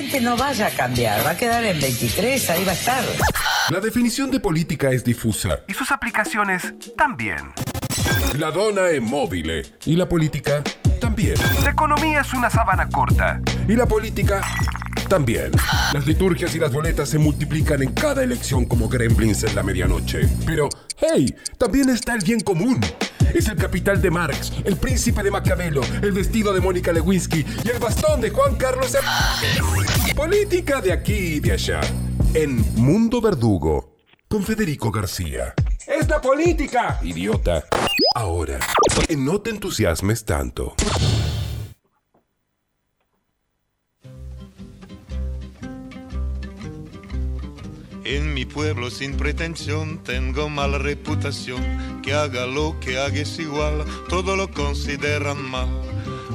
gente no vaya a cambiar, va a quedar en 23, ahí va a estar. La definición de política es difusa. Y sus aplicaciones también. La dona es móvil. Y la política también. La economía es una sábana corta. Y la política también. Las liturgias y las boletas se multiplican en cada elección como gremlins en la medianoche. Pero, hey, también está el bien común. Es el capital de Marx, el príncipe de Maquiavelo, el vestido de Mónica Lewinsky y el bastón de Juan Carlos. E- Política de aquí y de allá. En Mundo Verdugo, con Federico García. ¡Es la política! Idiota. Ahora, no te entusiasmes tanto. En mi pueblo sin pretensión tengo mala reputación. Que haga lo que haga es igual, todo lo consideran mal.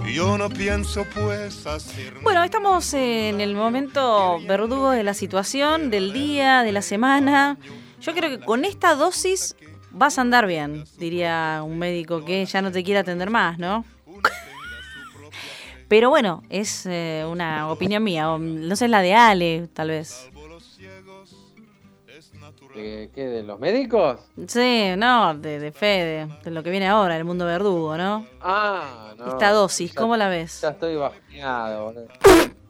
Yo no pienso pues hacer. Bueno, estamos en el momento verdugo de la situación, del día, de la semana. Yo creo que con esta dosis vas a andar bien, diría un médico que ya no te quiere atender más, ¿no? Pero bueno, es eh, una opinión mía, no sé, la de Ale, tal vez. ¿De qué? ¿De los médicos? Sí, no, de, de Fede, de lo que viene ahora, el mundo verdugo, ¿no? Ah, no. Esta dosis, Ya- ¿cómo la ves? Ya estoy bajoneado, boludo.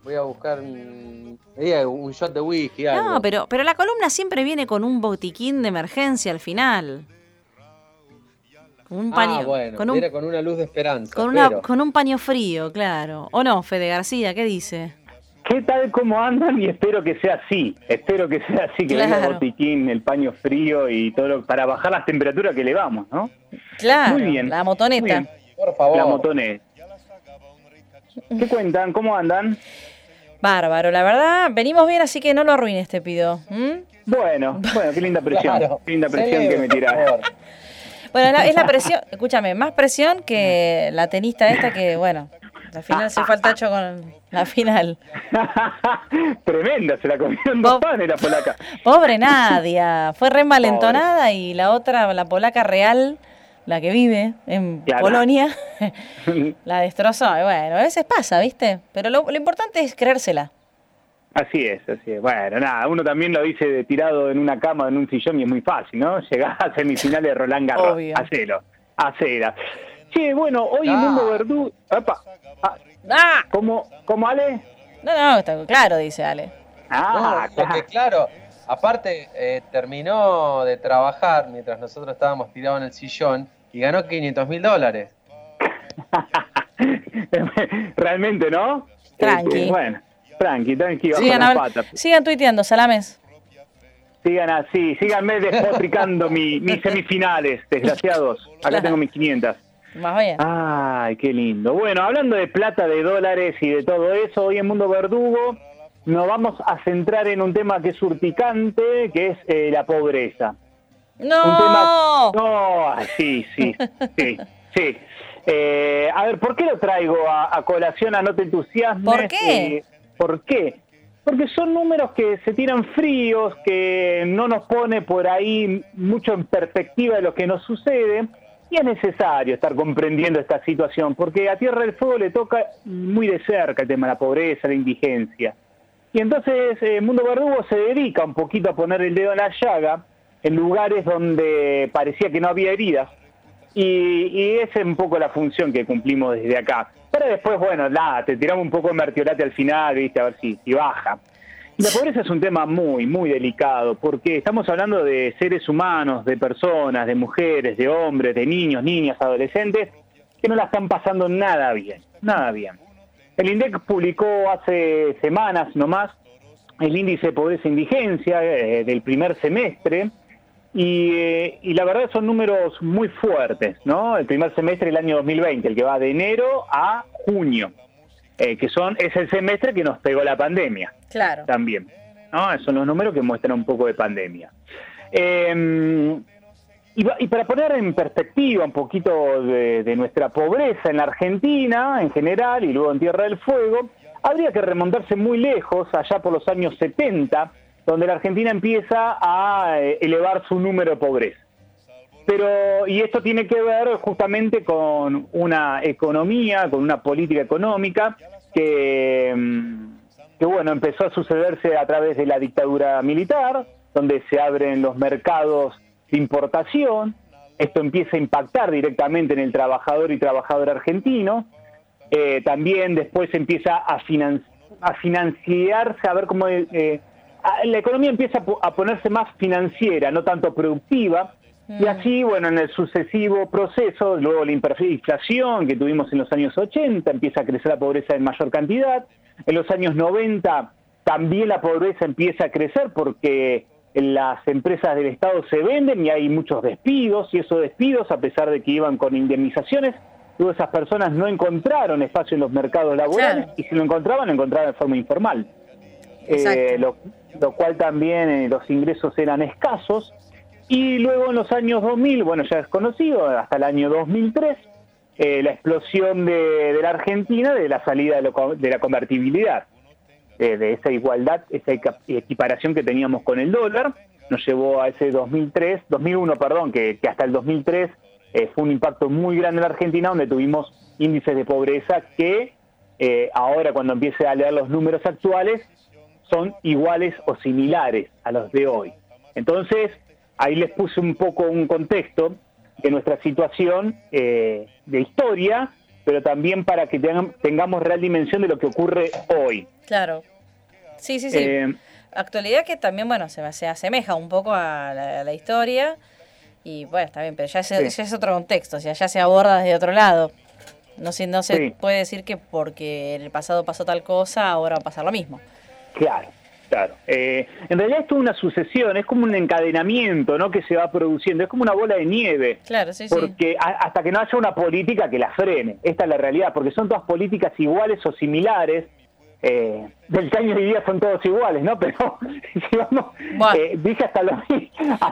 Voy a buscar un, diga, un shot de whisky, algo. No, pero, pero la columna siempre viene con un botiquín de emergencia al final. Con un paño, ah, bueno, con, un, era con una luz de esperanza. con, una, pero- con un paño frío, claro. ¿O no, Fede García? ¿Qué dice? ¿Qué tal? ¿Cómo andan? Y espero que sea así. Espero que sea así, que venga el Claro. botiquín, el paño frío y todo lo, para bajar las temperaturas que le vamos, ¿no? Claro, Muy bien. la motoneta. Muy bien. Por favor. La motonet. ¿Qué cuentan? ¿Cómo andan? Bárbaro, la verdad, venimos bien, así que no lo arruines, te pido. Bueno, bueno, qué linda presión. Claro. Qué linda presión que me favor. Bueno, es la presión, escúchame, más presión que la tenista esta que, bueno, al final se fue al tacho con la final. Tremenda, se la comieron dos Vos- panes la polaca. Pobre Nadia, fue re envalentonada y la otra, la polaca real, la que vive en Claro. Polonia, la destrozó. Y bueno, a veces pasa, ¿viste? Pero lo, lo importante es creérsela. Así es, así es. Bueno, nada, uno también lo dice de tirado en una cama, en un sillón y es muy fácil, ¿no? Llegar a semifinales de Roland Garros. Obvio. Hacelo, hacela. Che, bueno, hoy en Ah. Mundo Verdú... Epa, ah, ¡Ah! ¿Cómo, ¿Cómo, Ale? No, no, está claro, dice Ale. Ah, No, porque claro, aparte eh, terminó de trabajar mientras nosotros estábamos tirados en el sillón y ganó 500 mil dólares. Realmente, ¿no? Tranqui. Este, bueno, tranqui, tranqui, Sigan, la habl- pata. sigan tuiteando, salames. Sigan así, síganme despotricando mi, mis semifinales, desgraciados. Acá Claro. tengo mis 500. Más bien. Ay, qué lindo. Bueno, hablando de plata, de dólares y de todo eso, hoy en Mundo Verdugo nos vamos a centrar en un tema que es urticante, que es eh, la pobreza. Un tema... ¡No! No, ay, sí, sí, sí, sí. Eh, a ver, ¿por qué lo traigo a, a colación a No te entusiasmes? ¿Por qué? Eh, ¿Por qué? Porque son números que se tiran fríos, que no nos pone por ahí mucho en perspectiva de lo que nos sucede. Es necesario estar comprendiendo esta situación, porque a Tierra del Fuego le toca muy de cerca el tema de la pobreza, la indigencia. Y entonces eh, Mundo Verdugo se dedica un poquito a poner el dedo en la llaga en lugares donde parecía que no había heridas. Y, esa es un poco la función que cumplimos desde acá. Pero después, bueno, nada, te tiramos un poco de mertiolate al final, viste, a ver si baja. La pobreza es un tema muy, muy delicado, porque estamos hablando de seres humanos, de personas, de mujeres, de hombres, de niños, niñas, adolescentes, que no la están pasando nada bien, nada bien. El INDEC publicó hace semanas nomás el índice de pobreza e indigencia eh, del primer semestre, y, eh, y la verdad son números muy fuertes, ¿no? El primer semestre del año 2020, el que va de enero a junio, eh, que son es el semestre que nos pegó la pandemia Claro. también. ¿no? Son los números que muestran un poco de pandemia. Eh, y, para poner en perspectiva un poquito de, de nuestra pobreza en la Argentina en general y luego en Tierra del Fuego, habría que remontarse muy lejos, allá por los años 70, donde la Argentina empieza a eh, elevar su número de pobreza. Pero, y esto tiene que ver justamente con una economía, con una política económica que, mm, que bueno, empezó a sucederse a través de la dictadura militar, donde se abren los mercados de importación, esto empieza a impactar directamente en el trabajador y trabajador argentino, eh, también después empieza a, a financiarse, a ver cómo... Eh, la economía empieza a ponerse más financiera, no tanto productiva, y mm. así, bueno, en el sucesivo proceso, luego la inflación que tuvimos en los años 80, empieza a crecer la pobreza en mayor cantidad, en los años 90 también la pobreza empieza a crecer porque las empresas del Estado se venden y hay muchos despidos y esos despidos, a pesar de que iban con indemnizaciones, luego esas personas no encontraron espacio en los mercados laborales y si lo encontraban, lo encontraban de forma informal. Eh, lo, cual también eh, los ingresos eran escasos. Y luego en los años 2000, bueno, ya es conocido, hasta el año 2003, eh, la explosión de, la Argentina de la salida de, la convertibilidad, eh, de esa igualdad, esa equiparación que teníamos con el dólar, nos llevó a ese 2003, 2001, perdón, que, hasta el 2003 eh, fue un impacto muy grande en la Argentina, donde tuvimos índices de pobreza que ahora cuando empiece a leer los números actuales son iguales o similares a los de hoy. Entonces, ahí les puse un poco un contexto de nuestra situación eh, de historia, pero también para que tengamos real dimensión de lo que ocurre hoy. Claro. Sí, sí, sí. Eh, Actualidad que también, bueno, se, se asemeja un poco a la, historia. Y bueno, está bien, pero ya es, ya es otro contexto, o sea, ya se aborda desde otro lado. No, se, no se puede decir que porque en el pasado pasó tal cosa, ahora va a pasar lo mismo. Claro. Claro. Eh, en realidad esto es una sucesión, es como un encadenamiento ¿no? que se va produciendo, es como una bola de nieve. Claro, sí, porque hasta que no haya una política que la frene, esta es la realidad, porque son todas políticas iguales o similares. Eh, del caño y día son todos iguales, ¿no? Pero si vamos, eh, dije hasta los.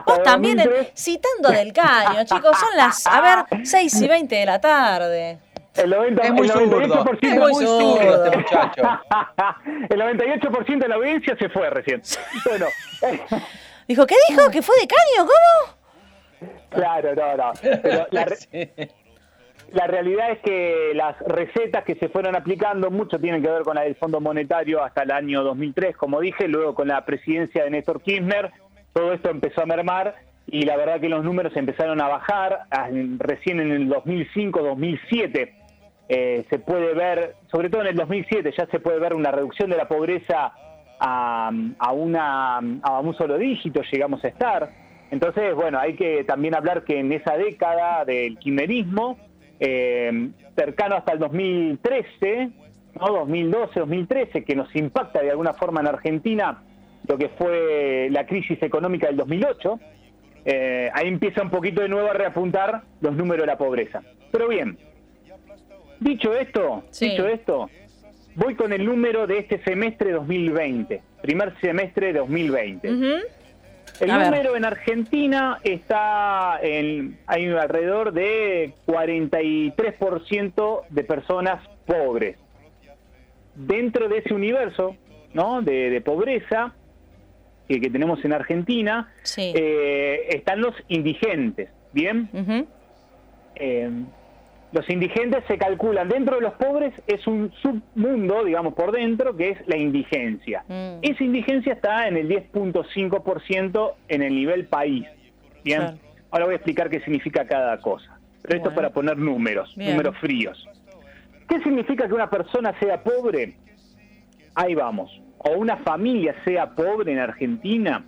Vos también, citando del caño, chicos, son las, a ver, 6 y 20 de la tarde. El 90, es muy el 98% es muy zurdo este muchacho. el 98% de la audiencia se fue recién. Bueno. Dijo, ¿qué dijo? ¿Que fue de caño? ¿Cómo? Claro, no, no. Pero la, la realidad es que las recetas que se fueron aplicando, mucho tienen que ver con la del Fondo Monetario hasta el año 2003, como dije, luego con la presidencia de Néstor Kirchner, todo esto empezó a mermar y la verdad que los números empezaron a bajar recién en el 2005, 2007 eh, se puede ver, sobre todo en el 2007, ya se puede ver una reducción de la pobreza a, a, una, a un solo dígito, llegamos a estar. Entonces, bueno, hay que también hablar que en esa década del quimerismo, eh, cercano hasta el 2013, ¿no? 2012, 2013, que nos impacta de alguna forma en Argentina lo que fue la crisis económica del 2008, eh, ahí empieza un poquito de nuevo a reapuntar los números de la pobreza. Pero bien, Dicho esto, dicho esto, voy con el número de este semestre 2020, primer semestre 2020. El número en Argentina está en, hay alrededor de 43% de personas pobres. Dentro de ese universo ¿no? de, pobreza que, tenemos en Argentina, eh, están los indigentes, ¿bien? Los indigentes se calculan dentro de los pobres, es un submundo, digamos, por dentro, que es la indigencia. Mm. Esa indigencia está en el 10.5% en el nivel país. Bien, ahora voy a explicar qué significa cada cosa. Pero esto es para poner números, números fríos. ¿Qué significa que una persona sea pobre? Ahí vamos. O una familia sea pobre en Argentina,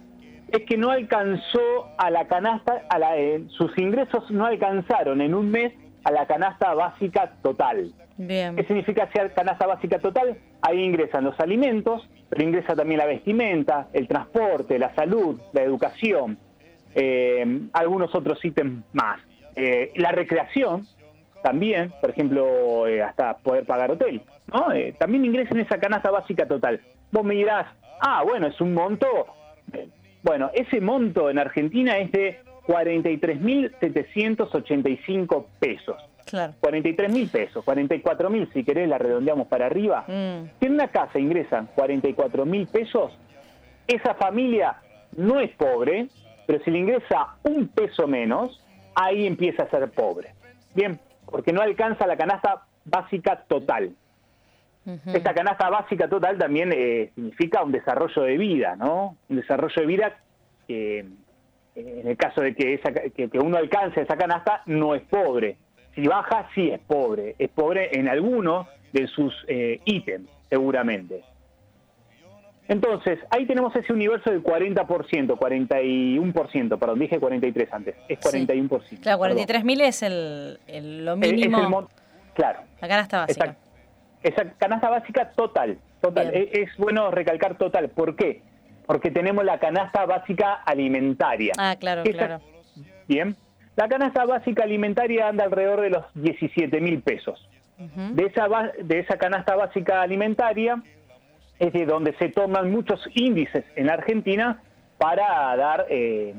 es que no alcanzó a la canasta, a la, eh, sus ingresos no alcanzaron en un mes a la canasta básica total. ¿Qué significa ser canasta básica total? Ahí ingresan los alimentos, pero ingresa también la vestimenta, el transporte, la salud, la educación, eh, algunos otros ítems más. Eh, la recreación también, por ejemplo, eh, hasta poder pagar hotel, ¿no? también ingresa en esa canasta básica total. Vos me dirás, ah, bueno, es un monto. Bueno, ese monto en Argentina es de 43.785 pesos. Claro. 43.000 pesos, 44.000 si querés la redondeamos para arriba. Mm. Si en una casa ingresan 44.000 pesos, esa familia no es pobre, pero si le ingresa un peso menos, ahí empieza a ser pobre. Bien, porque no alcanza la canasta básica total. Esta canasta básica total también eh, significa un desarrollo de vida, ¿no? Un desarrollo de vida que, eh, en el caso de que, esa, que, que uno alcance esa canasta, no es pobre. Si baja, sí es pobre. Es pobre en alguno de sus eh, ítems, seguramente. Entonces, ahí tenemos ese universo del 40%, 41%, perdón, dije 43 antes, es 41%. Claro, perdón. 43.000 es el, el- lo Es- es el mínimo. mon- claro, la canasta básica. esa, esa canasta básica total, total. Es, es bueno recalcar total, ¿por qué? Porque tenemos la canasta básica alimentaria. Ah, claro, claro. Bien, la canasta básica alimentaria anda alrededor de los 17 mil pesos. De esa, de esa canasta básica alimentaria es de donde se toman muchos índices en Argentina para dar, eh,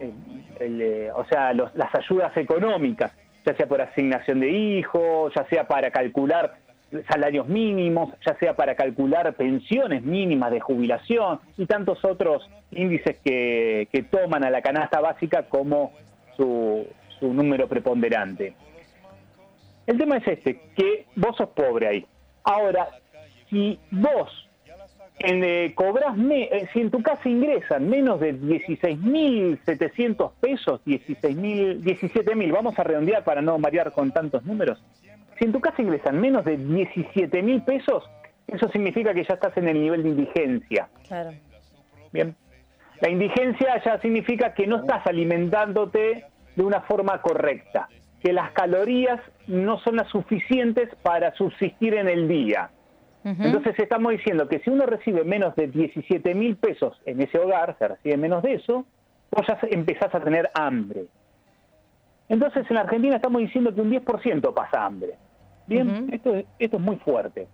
el- el, eh, o sea, los- las ayudas económicas, ya sea por asignación de hijos, ya sea para calcular salarios mínimos, ya sea para calcular pensiones mínimas de jubilación y tantos otros índices que, que toman a la canasta básica como su, su número preponderante. El tema es este, que vos sos pobre ahí. Ahora, si vos en, eh, cobras, me- eh, si en tu casa ingresan menos de 16.700 pesos, 16.000, 17.000, vamos a redondear para no marear con tantos números, si en tu casa ingresan menos de 17.000 pesos, eso significa que ya estás en el nivel de indigencia. Claro. Bien. La indigencia ya significa que no estás alimentándote de una forma correcta, que las calorías no son las suficientes para subsistir en el día. Entonces estamos diciendo que si uno recibe menos de 17 mil pesos en ese hogar, se recibe menos de eso, vos ya empezás a tener hambre. Entonces en Argentina estamos diciendo que un 10% pasa hambre. Bien, esto, es- esto es muy fuerte.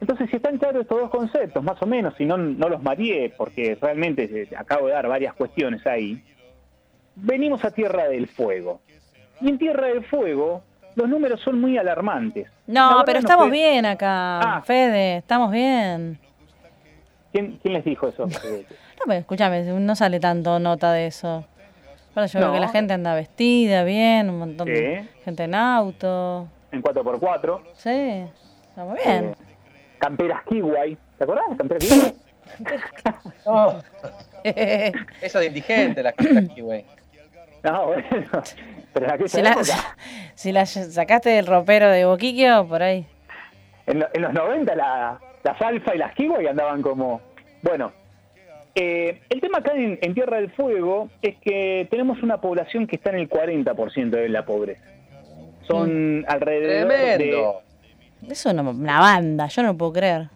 Entonces, si están claros estos dos conceptos, más o menos, si no, no los mareé, porque realmente eh, acabo de dar varias cuestiones ahí, venimos a Tierra del Fuego. Y en Tierra del Fuego, los números son muy alarmantes. La No, pero estamos bien acá, Ah. Fede, estamos bien. ¿Quién, quién les dijo eso? No, pero escúchame, no sale tanto nota de eso. Ahora yo veo No. que la gente anda vestida bien, un montón de gente en auto. en 4x4. Sí, estamos bien. eh, camperas Kiwi. ¿Te acordás de camperas Kiwi? No, eso de indigente, la gente aquí, güey. no, bueno. Pero en aquella si, la, época, si la sacaste del ropero de Boquiquio, por ahí. en, lo- en los 90, la- las alfa y las Kiwi andaban como... Bueno, eh, el tema acá en, en Tierra del Fuego es que tenemos una población que está en el 40% de la pobreza. Son alrededor de... Tremendo. Es una, una banda, yo no lo puedo creer.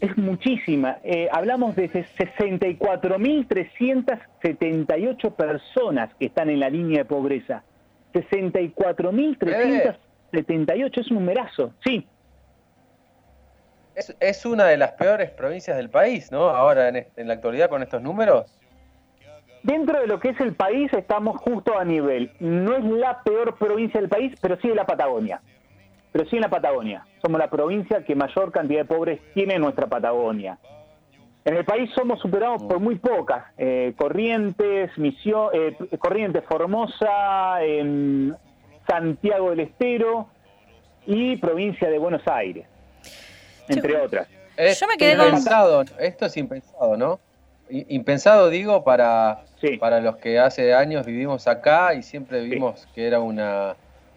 Es muchísima. Eh, hablamos de 64.378 personas que están en la línea de pobreza. 64.378 es un numerazo, sí. Es, una de las peores provincias del país, ¿no? Ahora, en, la actualidad, con estos números. Dentro de lo que es el país estamos justo a nivel. No es la peor provincia del país, pero sí de la Patagonia. Pero sí en la Patagonia. Somos la provincia que mayor cantidad de pobres tiene en nuestra Patagonia. En el país somos superados por muy pocas. Eh, Corrientes, Misión, eh, Corrientes, Formosa, Santiago del Estero y provincia de Buenos Aires, entre otras. Es Yo me quedé con- impensado, Esto es impensado, ¿no? Impensado, digo, para, Sí. para los que hace años vivimos acá y siempre vimos que era una,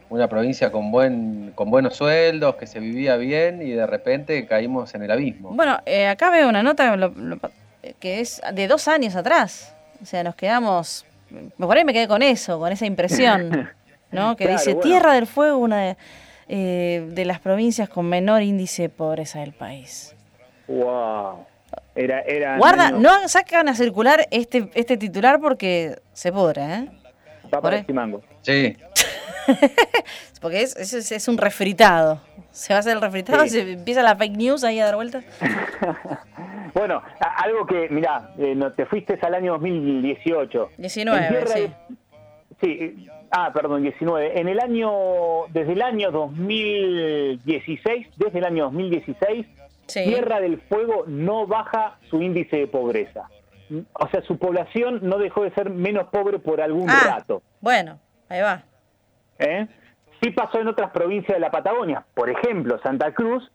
una provincia con, buen, con buenos sueldos, que se vivía bien y de repente caímos en el abismo. Bueno, eh, acá veo una nota lo- lo- que es de dos años atrás. O sea, nos quedamos. Por ahí me quedé con eso, con esa impresión. ¿No? Que Claro, dice bueno. Tierra del Fuego, una de, eh, de las provincias con menor índice de pobreza del país. Wow. Era, era Guarda, menos- no sacan a circular este, este titular porque se pudre, ¿eh? va por para Chimango. Sí, Porque es, es, es- es un refritado. Se va a hacer el refritado Sí. se empieza la fake news ahí a dar vueltas. Bueno, algo que, mirá, eh, no, te fuiste al año 2018. 19, En Tierra sí. del- sí, ah, perdón, 19. En el año, desde el año 2016, desde el año 2016, Sí. Tierra del Fuego no baja su índice de pobreza. O sea, su población no dejó de ser menos pobre por algún Ah, rato. bueno, ahí va. ¿eh? Sí pasó en otras provincias de la Patagonia. Por ejemplo, Santa Cruz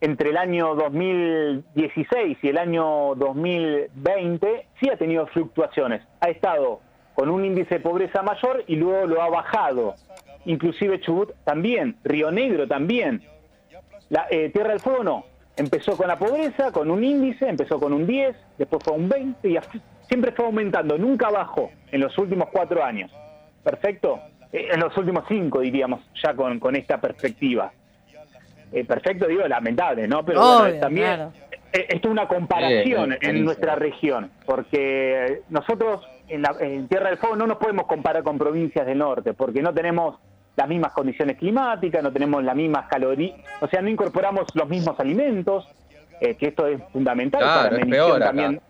entre el año 2016 y el año 2020 sí ha tenido fluctuaciones. Ha estado con un índice de pobreza mayor y luego lo ha bajado. Inclusive Chubut también, Río Negro también. La, eh, Tierra del Fuego no. Empezó con la pobreza, con un índice, empezó con un 10, después fue un 20 y siempre fue aumentando, nunca bajó en los últimos cuatro años. ¿Perfecto? Eh, en los últimos cinco, diríamos, ya con, con esta perspectiva. Eh, perfecto, digo, lamentable, ¿no? Pero también esto es una comparación en nuestra región, porque nosotros en, la, en Tierra del Fuego no nos podemos comparar con provincias del norte, porque no tenemos las mismas condiciones climáticas, no tenemos las mismas calorías, o sea, no incorporamos los mismos alimentos, eh, que esto es fundamental para la medición también.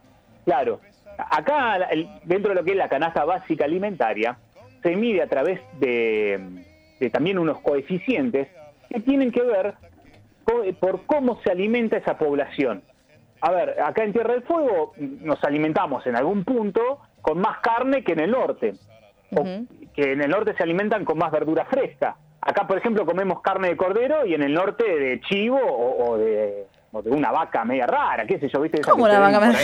Claro, acá dentro de lo que es la canasta básica alimentaria, se mide a través de, también unos coeficientes que tienen que ver por cómo se alimenta esa población. A ver, acá en Tierra del Fuego nos alimentamos en algún punto con más carne que en el norte que en el norte se alimentan con más verdura fresca. Acá, por ejemplo, comemos carne de cordero y en el norte de chivo o, de, una vaca media rara, qué sé yo, ¿viste? ¿Cómo la vaca media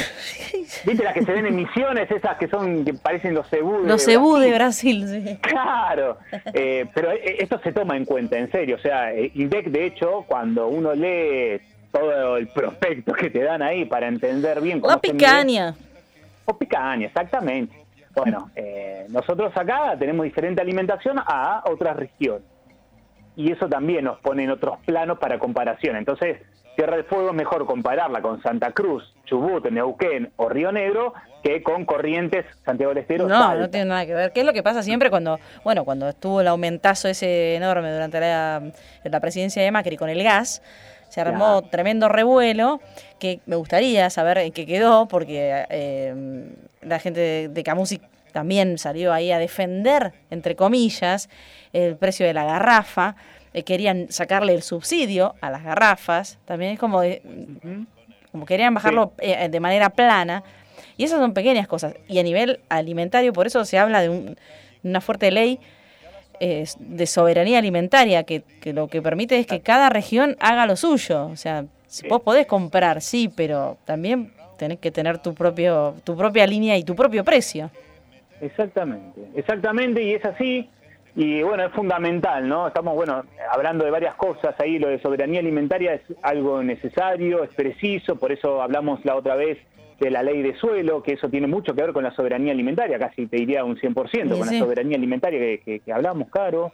¿Viste las que se ven en misiones, esas que son, que parecen los cebú Los cebú de Brasil, sí. Claro, eh, pero eh, esto se toma en cuenta, en serio. O sea, eh, INDEC, de hecho, cuando uno lee todo el prospecto que te dan ahí para entender bien cómo La picaña. O picaña, exactamente. Bueno, eh, nosotros acá tenemos diferente alimentación a otras regiones. Y eso también nos pone en otros planos para comparación. Entonces, Tierra del Fuego es mejor compararla con Santa Cruz, Chubut, Neuquén o Río Negro que con Corrientes, Santiago del Estero. No, no tiene nada que ver. ¿Qué es lo que pasa siempre cuando, bueno, cuando estuvo el aumentazo ese enorme durante la, la presidencia de Macri con el gas? Se armó tremendo revuelo que me gustaría saber en qué quedó, porque eh, la gente de, de también salió ahí a defender, entre comillas, el precio de la garrafa. Eh, querían sacarle el subsidio a las garrafas. También es como, como querían bajarlo eh, de manera plana. Y esas son pequeñas cosas. Y a nivel alimentario, por eso se habla de una fuerte ley de soberanía alimentaria, que, que, lo que permite es que cada región haga lo suyo. O sea, si vos podés comprar, sí, pero también tenés que tener tu propio tu propia línea y tu propio precio. Exactamente, exactamente, y es así. Y bueno, es fundamental, ¿no? Estamos, bueno, hablando de varias cosas ahí, lo de soberanía alimentaria es algo necesario, es preciso, por eso hablamos la otra vez de la ley de suelo, que eso tiene mucho que ver con la soberanía alimentaria, casi te diría un 100%, con la soberanía alimentaria que, hablamos, Caro.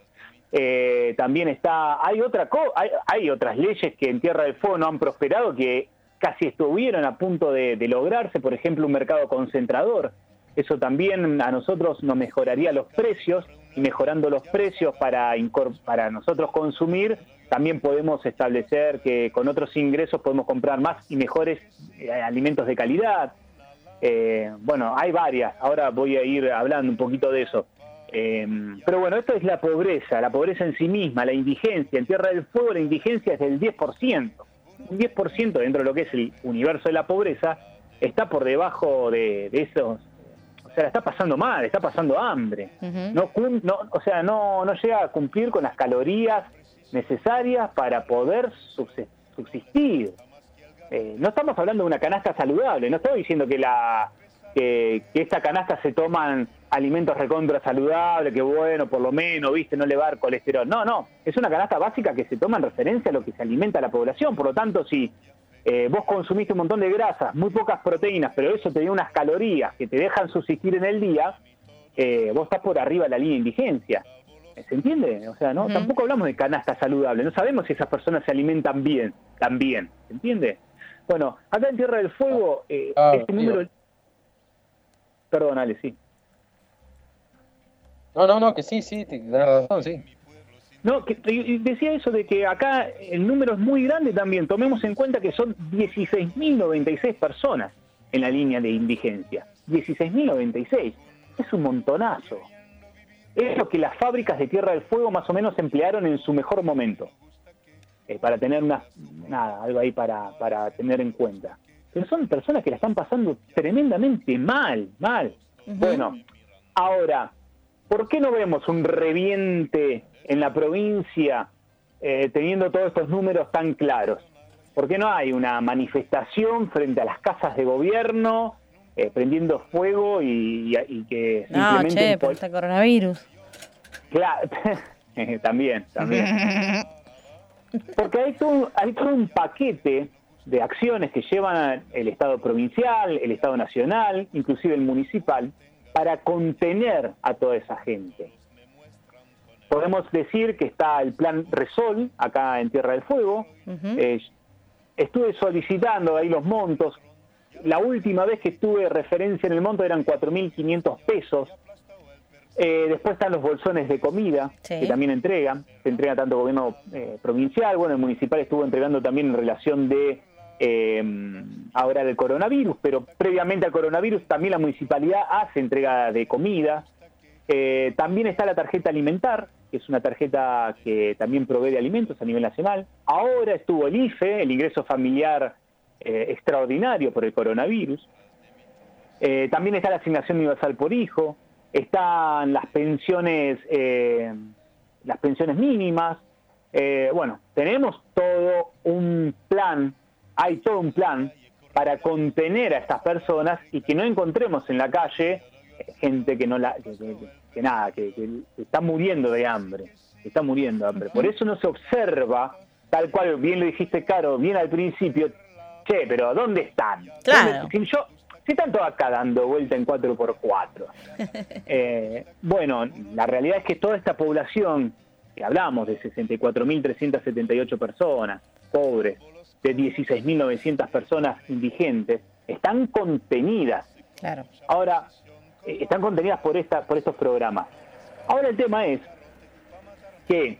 Eh, también está, hay, otra hay, hay, otras leyes que en Tierra del Fuego no han prosperado, que casi estuvieron a punto de, lograrse, por ejemplo, un mercado concentrador. Eso también a nosotros nos mejoraría los precios y mejorando los precios para, para nosotros consumir, también podemos establecer que con otros ingresos podemos comprar más y mejores eh, alimentos de calidad. Eh, bueno, hay varias, ahora voy a ir hablando un poquito de eso. Eh, pero bueno, esto es la pobreza, la pobreza en sí misma, la indigencia. En Tierra del Fuego la indigencia es del 10%. Un 10% dentro de lo que es el universo de la pobreza está por debajo de, esos o sea, la está pasando mal, está pasando hambre. no, no, o sea, no, no llega a cumplir con las calorías necesarias para poder subsistir. Eh, no estamos hablando de una canasta saludable, no estoy diciendo que la que, esta canasta se toman alimentos recontra saludables, que bueno, por lo menos, viste, no le va a dar colesterol. No, no, es una canasta básica que se toma en referencia a lo que se alimenta la población. Por lo tanto, si eh, vos consumiste un montón de grasas, muy pocas proteínas, pero eso te dio unas calorías que te dejan subsistir en el día, eh, vos estás por arriba de la línea de indigencia. ¿Se entiende? O sea, no, tampoco hablamos de canasta saludable, no sabemos si esas personas se alimentan bien, también, ¿se entiende? Bueno, acá en Tierra del Fuego, eh, ah, este número... Perdón, Ale, sí. No, no, no, que sí, sí, tenés razón, sí. No, que, decía eso de que acá el número es muy grande también. Tomemos en cuenta que son 16.096 personas en la línea de indigencia. 16.096. Es un montonazo es lo que las fábricas de Tierra del Fuego más o menos emplearon en su mejor momento. Eh, para tener una, nada, algo ahí para, para tener en cuenta. Pero son personas que la están pasando tremendamente mal, mal. Bueno, ahora, ¿por qué no vemos un reviente en la provincia eh, teniendo todos estos números tan claros? ¿Por qué no hay una manifestación frente a las casas de gobierno, eh, prendiendo fuego y, y- y que No, simplemente... che, por pol- este coronavirus. Claro, también, también. Porque hay todo, hay todo un paquete de acciones que llevan el Estado provincial, el Estado nacional, inclusive el municipal, para contener a toda esa gente. Podemos decir que está el plan Resol, acá en Tierra del Fuego. Eh, estuve solicitando ahí los montos. La última vez que estuve referencia en el monto eran 4.500 pesos. Eh, después están los bolsones de comida Sí. que también entregan. Se entrega tanto gobierno eh, provincial, bueno, el municipal estuvo entregando también en relación de eh, ahora del coronavirus, pero previamente al coronavirus también la municipalidad hace entrega de comida. Eh, también está la tarjeta alimentar, que es una tarjeta que también provee alimentos a nivel nacional. Ahora estuvo el IFE, el ingreso familiar eh, extraordinario por el coronavirus. Eh, también está la asignación universal por hijo, están las pensiones, eh, las pensiones mínimas. Bueno, tenemos todo un plan, hay todo un plan para contener a estas personas y que no encontremos en la calle gente que no la, que nada, que, que está muriendo de hambre, está muriendo de hambre. Por eso no se observa, tal cual bien lo dijiste, Caro, bien al principio, che, pero ¿dónde están? Claro. ¿Dónde- si yo, si están todos acá dando vuelta en 4x4. Eh, bueno, la realidad es que toda esta población, que hablamos de 64.378 personas pobres, de 16.900 personas indigentes, están contenidas. Claro. Ahora, eh, están contenidas por, esta, por estos programas. Ahora el tema es que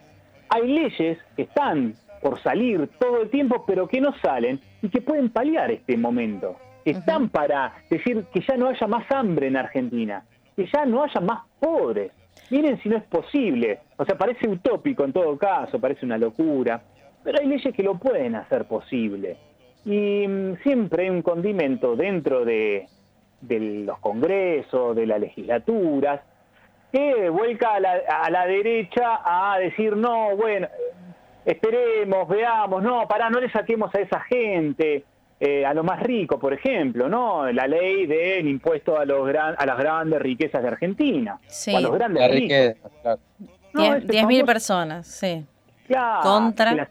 hay leyes que están por salir todo el tiempo, pero que no salen y que pueden paliar este momento. Que están para decir que ya no haya más hambre en Argentina, que ya no haya más pobres. Miren si no es posible. O sea, parece utópico en todo caso, parece una locura, pero hay leyes que lo pueden hacer posible. Y mm, siempre hay un condimento dentro de, de los congresos, de las legislaturas, que vuelca a la, a la derecha a decir, no, bueno, esperemos, veamos, no, pará, no le saquemos a esa gente, eh, a lo más rico, por ejemplo, ¿no? La ley del impuesto a, los gran, a las grandes riquezas de Argentina, Sí. o a los grandes La ricos. riqueza, claro. No, Diez- este 10.000 famoso- personas, sí. Claro, Contra.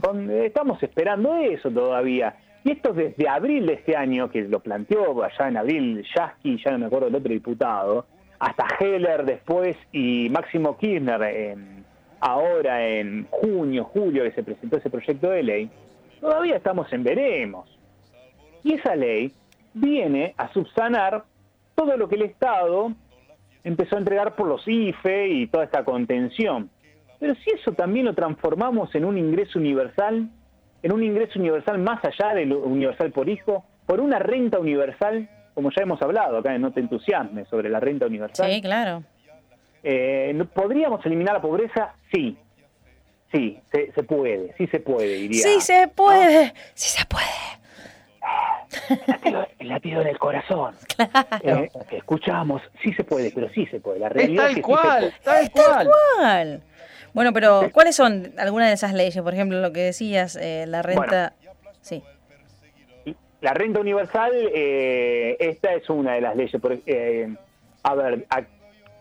con- estamos esperando eso todavía. Y esto desde abril de este año, que lo planteó allá en abril Yasky, ya no me acuerdo el otro diputado, hasta Heller después y Máximo Kirchner en- ahora en junio, julio, que se presentó ese proyecto de ley, todavía estamos en veremos. Y esa ley viene a subsanar todo lo que el Estado empezó a entregar por los IFE y toda esta contención. Pero si eso también lo transformamos en un ingreso universal, en un ingreso universal más allá del universal por hijo, por una renta universal, como ya hemos hablado acá en No te entusiasmes sobre la renta universal, Sí, claro. eh, ¿no- ¿podríamos eliminar la pobreza? Sí, sí, se, se puede, sí se puede, diría. Sí se puede, sí se puede. latido, el latido del corazón. Eh, escuchamos, sí se puede, pero sí se puede. La realidad es tal que sí se cual, puede. tal cual. Bueno, pero ¿cuáles son algunas de esas leyes? Por ejemplo, lo que decías, eh, la renta... Sí. La renta universal, eh, esta es una de las leyes. Por- eh, a ver, a-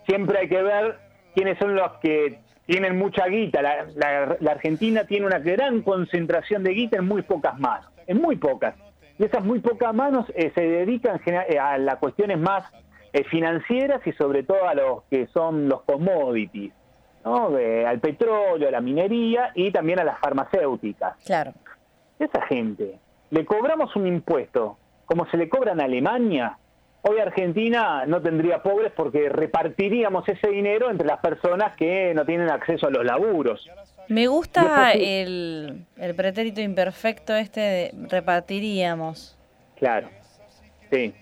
siempre hay que ver quiénes son los que tienen mucha guita. La, la- la Argentina tiene una gran concentración de guita en muy pocas manos, en muy pocas. Y esas muy pocas manos eh, se dedican eh, a las cuestiones más eh, financieras y sobre todo a los que son los commodities, ¿no? Eh, al petróleo, a la minería y también a las farmacéuticas Claro. esa gente le cobramos un impuesto como se le cobra en Alemania, hoy Argentina no tendría pobres porque repartiríamos ese dinero entre las personas que no tienen acceso a los laburos. Me gusta el, el pretérito imperfecto este de repartiríamos. Claro, sí.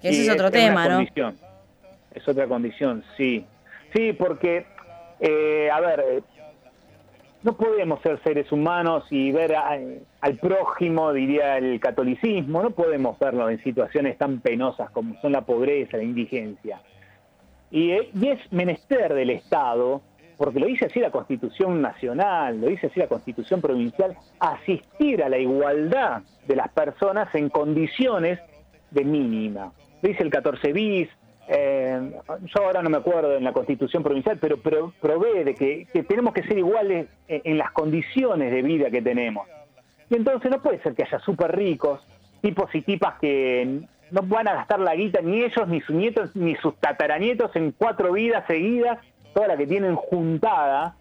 Que ese es otro tema, ¿no? condición. Es otra condición, sí. Sí, porque, eh, a ver, eh, no podemos ser seres humanos y ver a- al prójimo, diría el catolicismo, no podemos verlo en situaciones tan penosas como son la pobreza, la indigencia. Y, eh, y es menester del Estado porque lo dice así la Constitución Nacional, lo dice así la Constitución Provincial, asistir a la igualdad de las personas en condiciones de mínima. Lo dice el 14 bis, eh, yo ahora no me acuerdo en la Constitución Provincial, pero, pero provee de que, que tenemos que ser iguales en, en las condiciones de vida que tenemos. Y entonces no puede ser que haya súper ricos, tipos y tipas que no van a gastar la guita ni ellos, ni sus nietos, ni sus tataranietos en cuatro vidas seguidas, toda la que tienen juntada.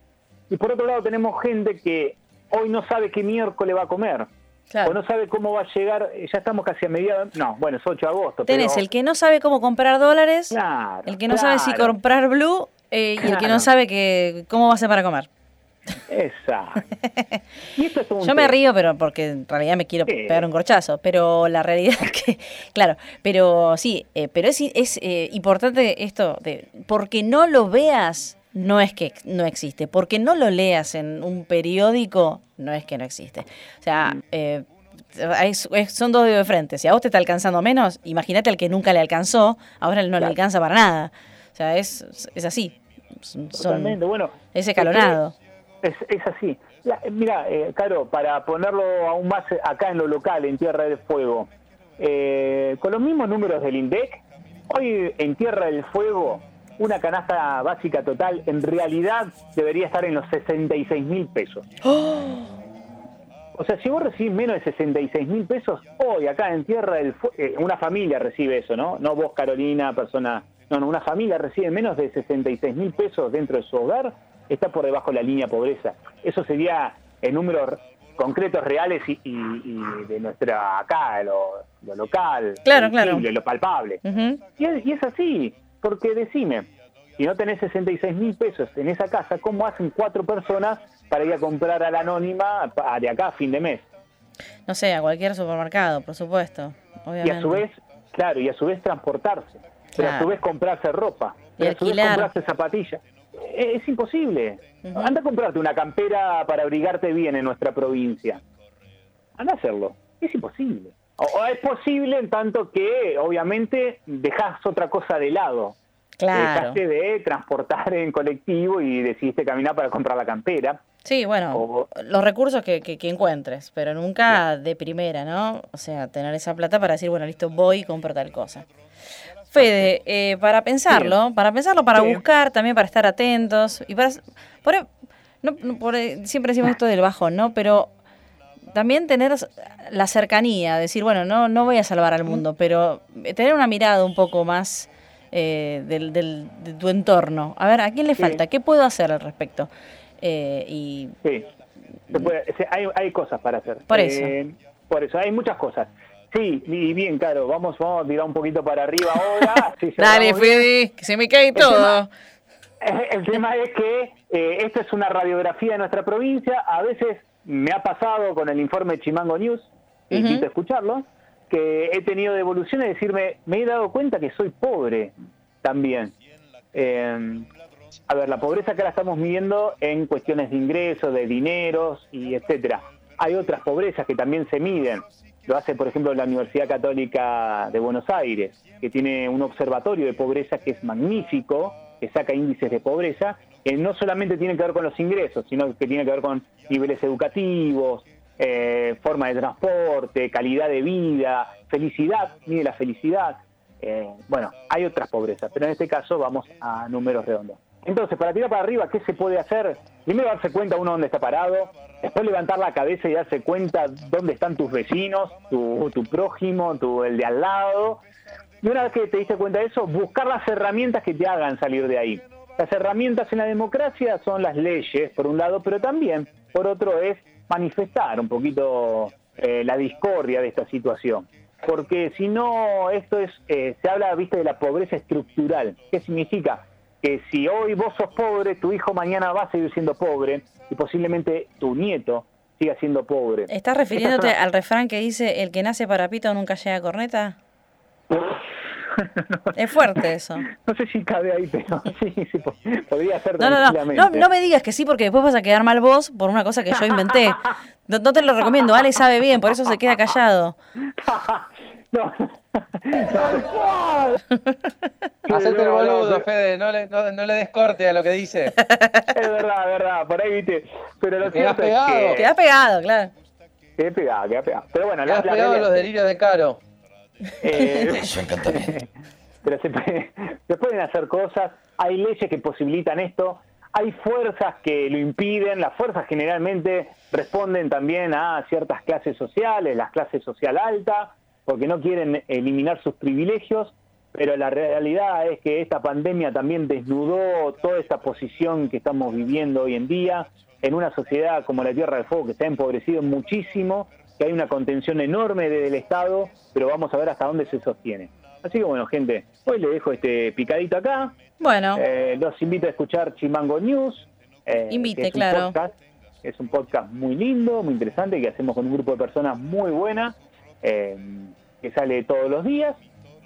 Y por otro lado tenemos gente que hoy no sabe qué miércoles va a comer. Claro. O no sabe cómo va a llegar, eh, ya estamos casi a mediados, no, bueno, es 8 de agosto. Tenés pero- el que no sabe cómo comprar dólares, Claro, el que no sabe si comprar blue eh, y el que no sabe que cómo va a ser para comer. Exacto. Y esto es todo un Yo me río, pero porque en realidad me quiero Sí. pegar un corchazo. Pero la realidad es que, claro, pero sí, eh, pero es, es eh, importante esto de, porque no lo veas, no es que no existe. Porque no lo leas en un periódico, no es que no existe. O sea, eh, es- es- son dos de frente. Si a vos te está alcanzando menos, imagínate al que nunca le alcanzó, ahora no le alcanza para nada. O sea, es, es así. Son- Totalmente, bueno. es escalonado. Es, es así. Mira, eh, Caro, para ponerlo aún más acá en lo local, en Tierra del Fuego, eh, con los mismos números del INDEC, hoy en Tierra del Fuego, una canasta básica total en realidad debería estar en los 66 mil pesos. O sea, si vos recibís menos de 66 mil pesos, hoy acá en Tierra del Fuego, una familia recibe eso, ¿no? No vos, Carolina, persona... No, no, una familia recibe menos de 66 mil pesos dentro de su hogar, está por debajo de la línea pobreza. Eso sería en números concretos, reales y, y- y de nuestra acá, lo, lo local, Claro, lo claro. lo palpable. Y es, y es así, porque decime, si no tenés 66 mil pesos en esa casa, ¿cómo hacen cuatro personas para ir a comprar a la anónima pa- de acá a fin de mes? No sé, a cualquier supermercado, por supuesto. Y Obviamente. a su vez, claro, y a su vez transportarse, pero a su vez comprarse ropa, Y pero a su vez comprarse zapatillas. Es, es imposible. Anda a comprarte una campera para abrigarte bien en nuestra provincia. Anda a hacerlo. Es imposible. O, es posible en tanto que, obviamente, dejas otra cosa de lado. Claro. Dejaste de transportar en colectivo y decidiste caminar para comprar la campera. Sí, bueno, O- los recursos que, que- que encuentres, pero nunca de primera, ¿no? O sea, tener esa plata para decir, bueno, listo, voy y compro tal cosa. Fede, eh, para pensarlo, para pensarlo, para Sí. buscar, también para estar atentos y para... Por, no, por ahí- siempre decimos esto del bajón, ¿no? Pero también tener la cercanía, decir, bueno, no, no voy a salvar al mundo, pero tener una mirada un poco más eh, del, del- de tu entorno. A ver, ¿a quién le Sí. falta? ¿Qué puedo hacer al respecto? Eh, y Sí, se puede- se- hay, hay cosas para hacer. Por Eh, por eso, hay muchas cosas. Sí, y bien, claro, vamos, vamos a tirar un poquito para arriba ahora. Sí, Dale. Fede, que se me cae todo. Eh, El tema es que eh, esto es una radiografía de nuestra provincia. A veces me ha pasado con el informe Chimango News, que Ujú. invito a escucharlo, que he tenido devoluciones de decirme, me he dado cuenta que soy pobre también. Eh, a ver, la pobreza que la estamos midiendo en cuestiones de ingresos, de dineros y etcétera. Hay otras pobrezas que también se miden. Lo hace, por ejemplo, la Universidad Católica de Buenos Aires, que tiene un observatorio de pobreza que es magnífico, que saca índices de pobreza, no solamente tiene que ver con los ingresos, sino que tiene que ver con niveles educativos, eh, forma de transporte, calidad de vida, felicidad, mide la felicidad. Eh, bueno, hay otras pobrezas, pero en este caso vamos a números redondos. Entonces, para tirar para arriba, ¿qué se puede hacer? Primero darse cuenta uno dónde está parado, después levantar la cabeza y darse cuenta dónde están tus vecinos, tu, tu prójimo, tu, el de al lado. Y una vez que te diste cuenta de eso, buscar las herramientas que te hagan salir de ahí. Las herramientas en la democracia son las leyes, por un lado, pero también, por otro, es manifestar un poquito eh, la discordia de esta situación. Porque si no, esto es, eh, se habla, viste, de la pobreza estructural. ¿Qué significa? Que si hoy vos sos pobre, tu hijo mañana va a seguir siendo pobre y posiblemente tu nieto siga siendo pobre. ¿Estás refiriéndote al refrán que dice el que nace para pito nunca llega a corneta? Es fuerte eso. No sé si cabe ahí, pero sí, sí, po- podría ser No, no, no, no, me digas que sí porque después vas a quedar mal vos por una cosa que yo inventé. No, no te lo recomiendo, Ale sabe bien, por eso se queda callado. no. No. Hacete el no, no, boludo, no. Fede, no le, no, no le des corte a lo que dice. Es verdad, es verdad, por ahí viste. Pero lo Te quedás cierto es pegado. que... Queda pegado, claro. Quedé pegado, quedé pegado. Pero bueno, la, has la pegado realidad- los delirios de Caro. Eh, encantamiento. pero se, puede- se pueden hacer cosas, hay leyes que posibilitan esto, hay fuerzas que lo impiden, las fuerzas generalmente responden también a ciertas clases sociales, las clases social alta, porque no quieren eliminar sus privilegios, pero la realidad es que esta pandemia también desnudó toda esta posición que estamos viviendo hoy en día en una sociedad como la Tierra del Fuego que se ha empobrecido muchísimo, que hay una contención enorme desde el Estado, pero vamos a ver hasta dónde se sostiene. Así que bueno, gente, hoy le dejo este picadito acá. Bueno, Eh, los invito a escuchar Chimango News. eh, Invite, que es un claro. podcast- es un podcast muy lindo, muy interesante, que hacemos con un grupo de personas muy buenas, eh, que sale todos los días.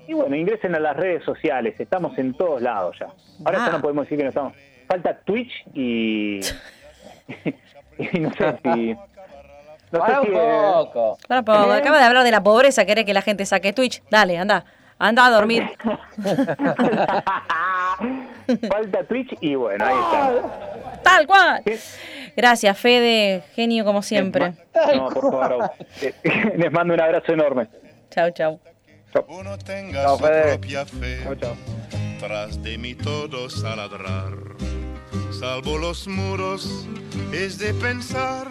Y bueno, ingresen a las redes sociales, estamos en todos lados ya. Ahora Ah. ya no podemos decir que no estamos. Falta Twitch y. y no sé si. No Para sé un si. poco. para poco. ¿Eh? Acaba de hablar de la pobreza, querés que la gente saque Twitch. Dale, anda. Anda a dormir. Falta Twitch y bueno, ahí está. Tal cual. Gracias, Fede. Genio como siempre. No, por favor. eh, Les mando un abrazo enorme. Chau, chau. Uno tenga Chao, su Fede. propia fe. Chao, chao. Tras de mí todos a ladrar. Salvo los muros, es de pensar